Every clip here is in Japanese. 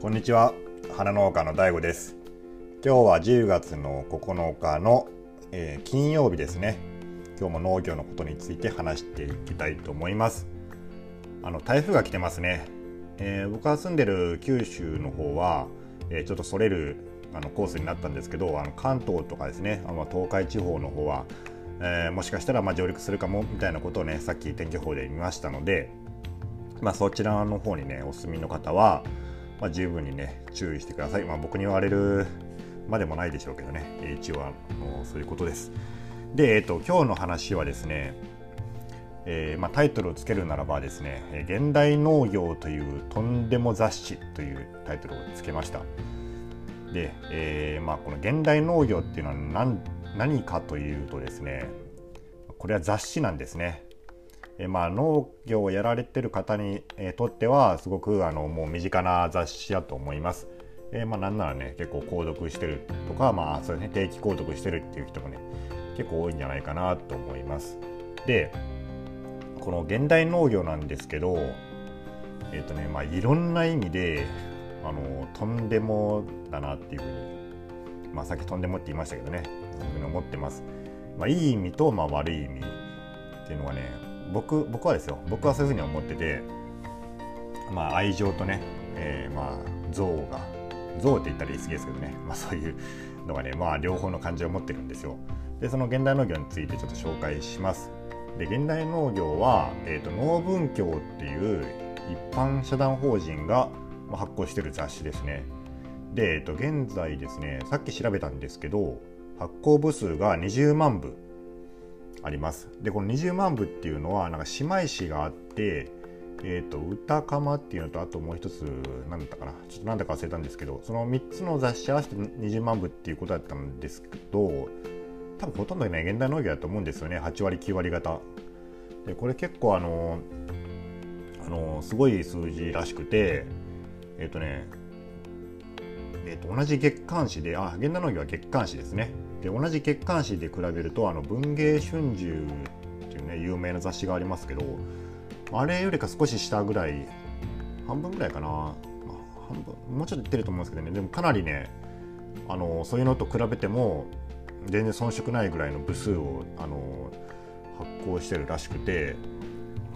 こんにちは。花農家の DAIGO です。今日は10月の9日の、えー、金曜日ですね。今日も農業のことについて話していきたいと思います。あの台風が来てますね、えー、僕が住んでる九州の方は、えー、ちょっとそれるあのコースになったんですけどあの関東とかですね。あの東海地方の方は、えー、もしかしたらま上陸するかもみたいなことをねさっき天気予報で見ましたので、まあ、そちらの方にねお住みの方は、まあ、十分にね注意してください、まあ、僕に言われるまでもないでしょうけどね。一応あのそういうことです。で、えっと、今日の話はですねえーまあ、タイトルをつけるならばですね「現代農業というとんでも雑誌」というタイトルをつけました。で、えーまあ、この現代農業っていうのは何何かというとですねこれは雑誌なんですね。え、まあ、農業をやられてる方に、え、とってはすごくあのもう身近な雑誌だと思います。え、まあ、なんならね結構購読してるとか、まあそうね、定期購読してるっていう人もね結構多いんじゃないかなと思います。でこの現代農業なんですけどえっ、とねまあいろんな意味であのとんでもだなっていうふうに、まあ、さっきとんでもって言いましたけどねそういうふうに思ってます。まあ、いい意味と、まあ、悪い意味っていうのはね僕僕はですよ僕はそういうふうに思ってて、まあ、愛情とね、えー、まあ憎悪が憎悪って言ったら言い過ぎですけどね、まあ、そういうのがね、まあ、両方の感じを持ってるんですよ。でその現代農業についてちょっと紹介します。で現代農業は、えーと、農文教っていう一般社団法人が発行してる雑誌ですね。で、えっと、現在ですね、さっき調べたんですけど、発行部数が20万部あります。で、この20万部っていうのは、なんか姉妹誌があって、えっ、と、歌かまっていうのと、あともう一つ、何だったかな、ちょっと何だか忘れたんですけど、その3つの雑誌合わせて20万部っていうことだったんですけど、多分ほとんどね、現代農業だと思うんですよね、8割、9割方。で、これ結構あの、あの、すごい数字らしくて、えっ、ー、とね、えー、と同じ月刊誌で、あ、現代農業は月刊誌ですね。で、同じ月刊誌で比べると、あの、文藝春秋っていうね、有名な雑誌がありますけど、あれよりか少し下ぐらい、半分ぐらいかな、まあ、半分、もうちょっといってると思うんですけどね、でもかなりね、あの、そういうのと比べても、全然遜色ないぐらいの部数を、あの、発行してるらしくて、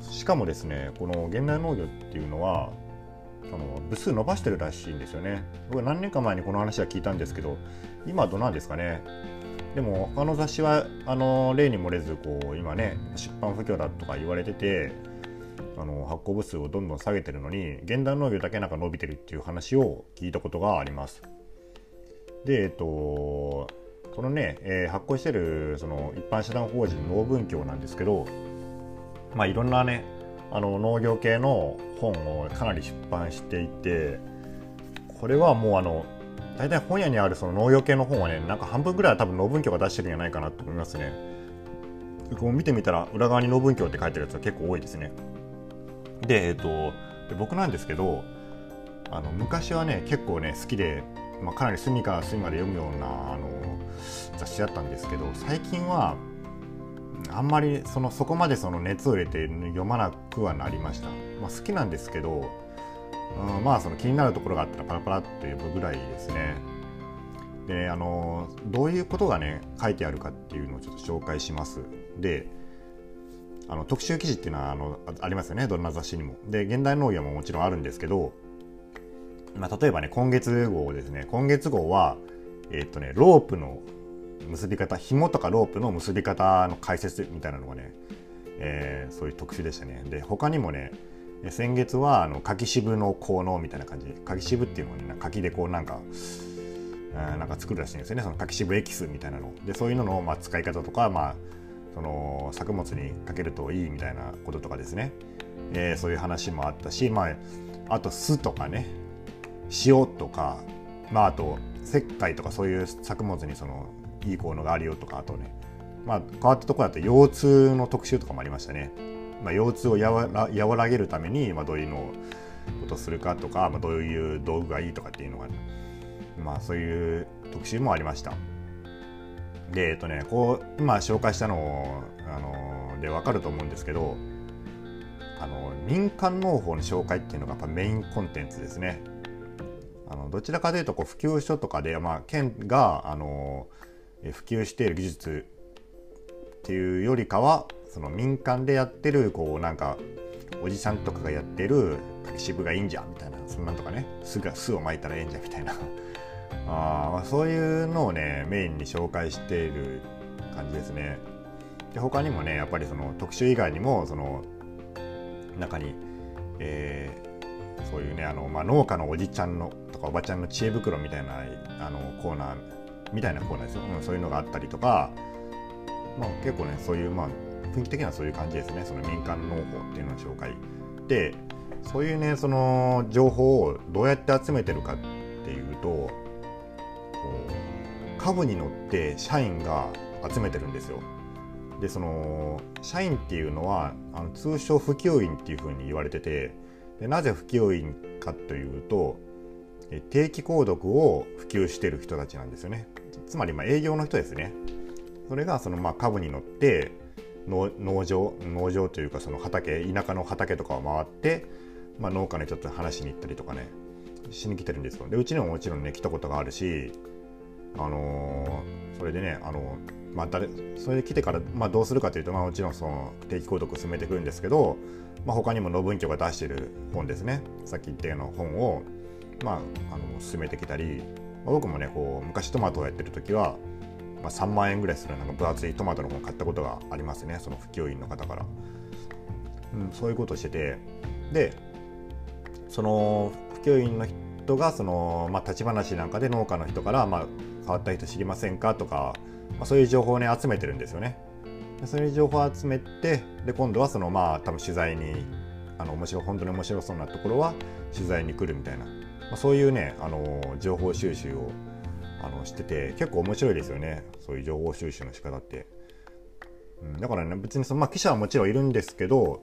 しかもですね、この現代農業っていうのは、その部数伸ばしてるらしいんですよね。僕何年か前にこの話は聞いたんですけど今はどうなんですかね。でも他の雑誌はあの例に漏れずこう今ね出版不況だとか言われててあの発行部数をどんどん下げてるのに現代農業だけなんか伸びてるっていう話を聞いたことがあります。でえっとこのね、えー、発行してるその一般社団法人農文教なんですけどまあいろんなねあの農業系の本をかなり出版していてこれはもうあの大体本屋にあるその農業系の本はねなんか半分ぐらいは多分農文教が出してるんじゃないかなと思いますね。こう見てみたら裏側に農文教って書いてるやつは結構多いですね。でえっ、と僕なんですけどあの昔はね結構ね好きで、まあ、かなり隅から隅まで読むようなあの雑誌だったんですけど最近はあんまりそのそこまでその熱を入れて読まなくはなりました、まあ、好きなんですけど、うん、まあその気になるところがあったらパラパラって読むぐらいですね。で、あのどういうことがね書いてあるかっていうのをちょっと紹介します。であの特集記事っていうのはあのありますよねどんな雑誌にも。で現代農業ももちろんあるんですけど、まあ、例えばね今月号ですね。今月号はえ、っとねロープの結び方紐とかロープの結び方の解説みたいなのがね、えー、そういう特集でしたね。で他にもね先月はあの柿渋の効能みたいな感じ。柿渋っていうのをね柿でこうなんかなんか作るらしいんですよね。その柿渋エキスみたいなの。でそういうのの、まあ、使い方とか、まあ、その作物にかけるといいみたいなこととかですね、えー、そういう話もあったし、まあ、あと酢とかね。塩とか、まあ、あと石灰とかそういう作物にそのいい効能があるよとかあとねまあ変わったところだと腰痛の特集とかもありましたね、まあ、腰痛を和ら和らげるために、まあ、どういうのことするかとか、まあ、どういう道具がいいとかっていうのが、まあそういう特集もありました。でえっとねこう今紹介したのあので分かると思うんですけどあの民間農法の紹介っていうのがやっぱメインコンテンツですね。あのどちらかというとこう普及書とかで、まあ、県があの普及している技術っていうよりかはその民間でやってるこうなんかおじさんとかがやってる渋がいいんじゃみたいなそんなんとかね巣が巣を巻いたらええんじゃみたいな あそういうのをねメインに紹介している感じですね。で他にもねやっぱりその特集以外にもその中に、えー、そういうねあの、まあ、農家のおじちゃんのとかおばちゃんの知恵袋みたいなあのコーナーみたいなコーナーですよ、うん、そういうのがあったりとか、まあ、結構ねそういう、まあ、雰囲気的にはそういう感じですね。その民間農法っていうのを紹介。でそういうねその情報をどうやって集めてるかっていうとこう株に乗って社員が集めてるんですよ。でその社員っていうのはあの通称普及員っていうふうに言われててでなぜ普及員かというと定期購読を普及してる人たちなんですよね。つまりま営業の人ですね。それがそのまあ株に乗って農場農場というかその畑田舎の畑とかを回って、まあ、農家の人と話しに行ったりとかねしに来てるんですよ。でうちにももちろんね来たことがあるしあのー、それでねあのまあ誰それで来てから、まあ、どうするかというと、まあ、もちろんその定期購読を進めていくんですけど、まあ、他にも農文教が出してる本ですね。さっき言ったような本を、まあ、あの進めてきたり、まあ、僕もねこう昔トマトをやってる時は、まあ、3万円ぐらいするなんか分厚いトマトの本買ったことがありますねその普及員の方から、うん、そういうことをしててでその普及員の人がその、まあ、立ち話なんかで農家の人から、まあ、変わった人知りませんかとかまあ、そういう情報をね集めてるんですよね。そういう情報を集めてで今度はそのまあ多分取材にあの面白本当に面白そうなところは取材に来るみたいな、まあ、そういうねあの情報収集をあのしてて結構面白いですよねそういう情報収集の仕方って。うん、だからね別にその、まあ、記者はもちろんいるんですけど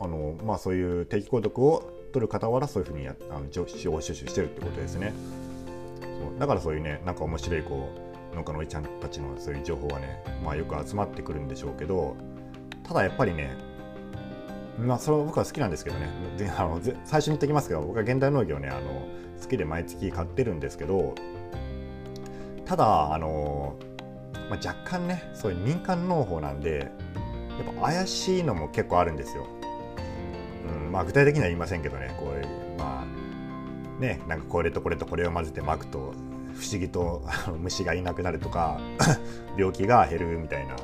あの、まあ、そういう定期購読を取る傍らそういうふうにやあの情報収集してるってことですね。そうだからそういうねなんか面白いこう農家のおいちゃんたちのそういう情報はね、まあ、よく集まってくるんでしょうけどただやっぱりねまあそれは僕は好きなんですけどねであの最初に言ってきますけど僕は現代農業ねあの好きで毎月買ってるんですけどただあの、まあ、若干ねそういう民間農法なんでやっぱ怪しいのも結構あるんですよ。うんまあ、具体的には言いませんけどねこれまあねなんかこれとこれとこれを混ぜて巻くと不思議と虫がいなくなるとか 病気が減るみたいな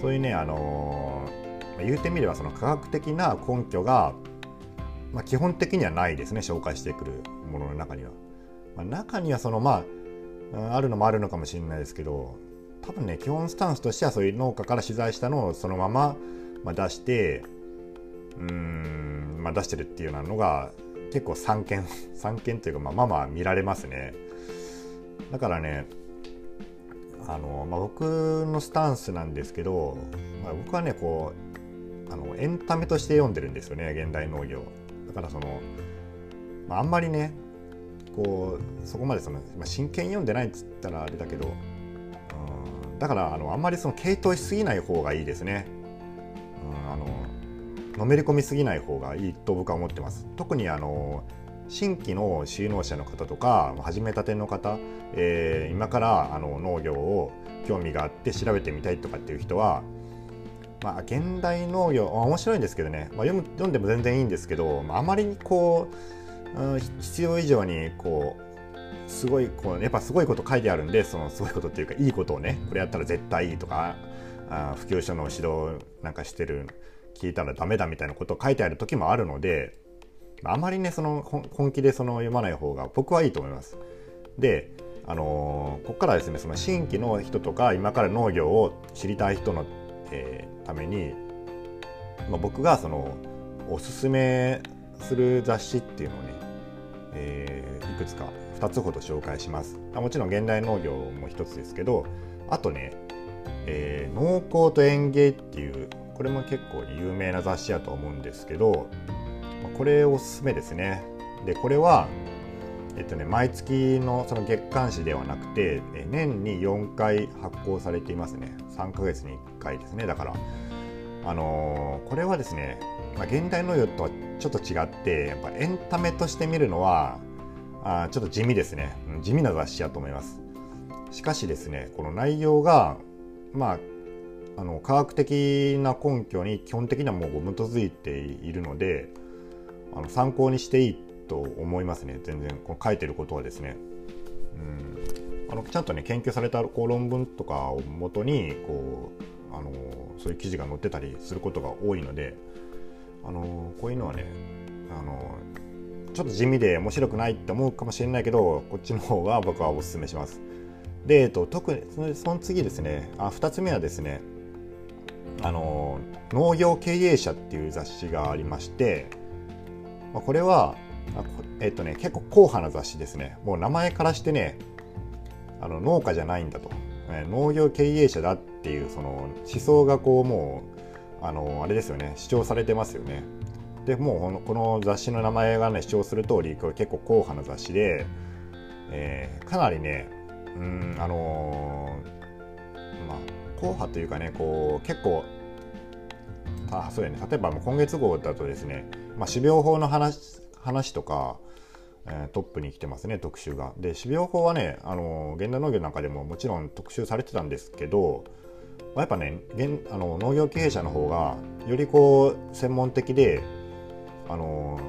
そういうねあのー、まあ言うてみればその科学的な根拠が、まあ、基本的にはないですね紹介してくるものの中には。まあ、中にはそのまああるのもあるのかもしれないですけど多分ね基本スタンスとしてはそういう農家から取材したのをそのまま、まあ、出してうん、まあ、出してるっていうようなのが結構散見 散見というかまあまあまあ見られますね。だからねあの、まあ、僕のスタンスなんですけど、まあ、僕はねこうあのエンタメとして読んでるんですよね現代農業。だからその、まあ、あんまりねこうそこまでその、まあ、真剣に読んでないっつったらあれだけど、うん、だからあのあんまりその系統しすぎない方がいいですね、うん、あののめり込みすぎない方がいいと僕は思ってます。特にあの新規の就農者の方とか始めたての方、えー、今からあの農業を興味があって調べてみたいとかっていう人は、まあ、現代農業面白いんですけどね、まあ、読む読んでも全然いいんですけど、まあ、あまりにこう、うん、必要以上にこうすごいこうやっぱすごいこと書いてあるんでそのすごいことっていうかいいことをねこれやったら絶対いいとかあ普及書の指導なんかしてる聞いたらダメだみたいなことを書いてある時もあるのであまりねその本気でその読まない方が僕はいいと思います。であのー、ここからですねその新規の人とか今から農業を知りたい人の、えー、ために、まあ、僕がそのおすすめする雑誌っていうのをね、えー、いくつか2つほど紹介しますあもちろん現代農業も1つですけどあとね、えー、農耕と園芸っていうこれも結構有名な雑誌やと思うんですけどこれおすすめですね。で、これは、えっとね、毎月のその月刊誌ではなくて、年に4回発行されていますね。3ヶ月に1回ですね。だから、あのー、これはですね、まあ、現代の世とはちょっと違って、やっぱエンタメとして見るのは、あちょっと地味ですね地味な雑誌やと思いますしかしですねこの内容がまああの科学的な根拠に基本的にはもう基づいているのであの参考にしていいと思いますね全然この書いてることはですね。うんあのちゃんとね研究されたこう論文とかをもとにこうあのそういう記事が載ってたりすることが多いのであのこういうのはねあのちょっと地味で面白くないって思うかもしれないけどこっちの方が僕はおすすめします。で、えっと、特にその次ですねあ2つ目はですねあの農業経営者っていう雑誌がありまして、まあ、これはえっとね結構硬派な雑誌ですね。もう名前からしてねあの農家じゃないんだと、え農業経営者だっていうその思想がこうもうあのあれですよね。主張されてますよね。でもうこの雑誌の名前がね主張する通りこれ結構硬派な雑誌で、えー、かなりねうんあのー、まあ硬派というかねこう結構あそうやね。例えば今月号だとですね、まあ、種苗法の話話とか、えー、トップに来てますね特集が。で種苗法はねあの現代農業の中でももちろん特集されてたんですけど、まあ、やっぱね現あの農業経営者の方がよりこう専門的であの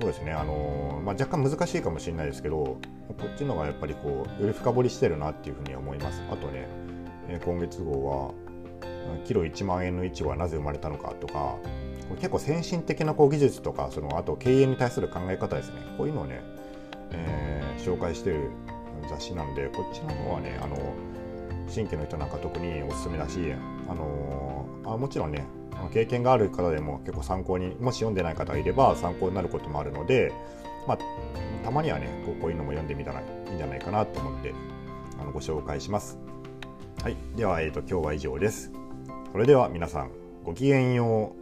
そうですねあの、まあ、若干難しいかもしれないですけどこっちのがやっぱりこうより深掘りしてるなっていうふうに思います。あとね、え今月号はキロ1万円のイチゴはなぜ生まれたのかとか結構先進的なこう技術とかそのあと経営に対する考え方ですねこういうのをね、えー、紹介してる雑誌なんでこっちの方はねあの新規の人なんか特におすすめだしあのあもちろんね経験がある方でも結構参考にもし読んでない方がいれば参考になることもあるので、まあ、たまにはねこうこういうのも読んでみたらいいんじゃないかなと思ってあのご紹介します。はい、では、えーと、今日は以上です。それでは皆さんごきげんよう。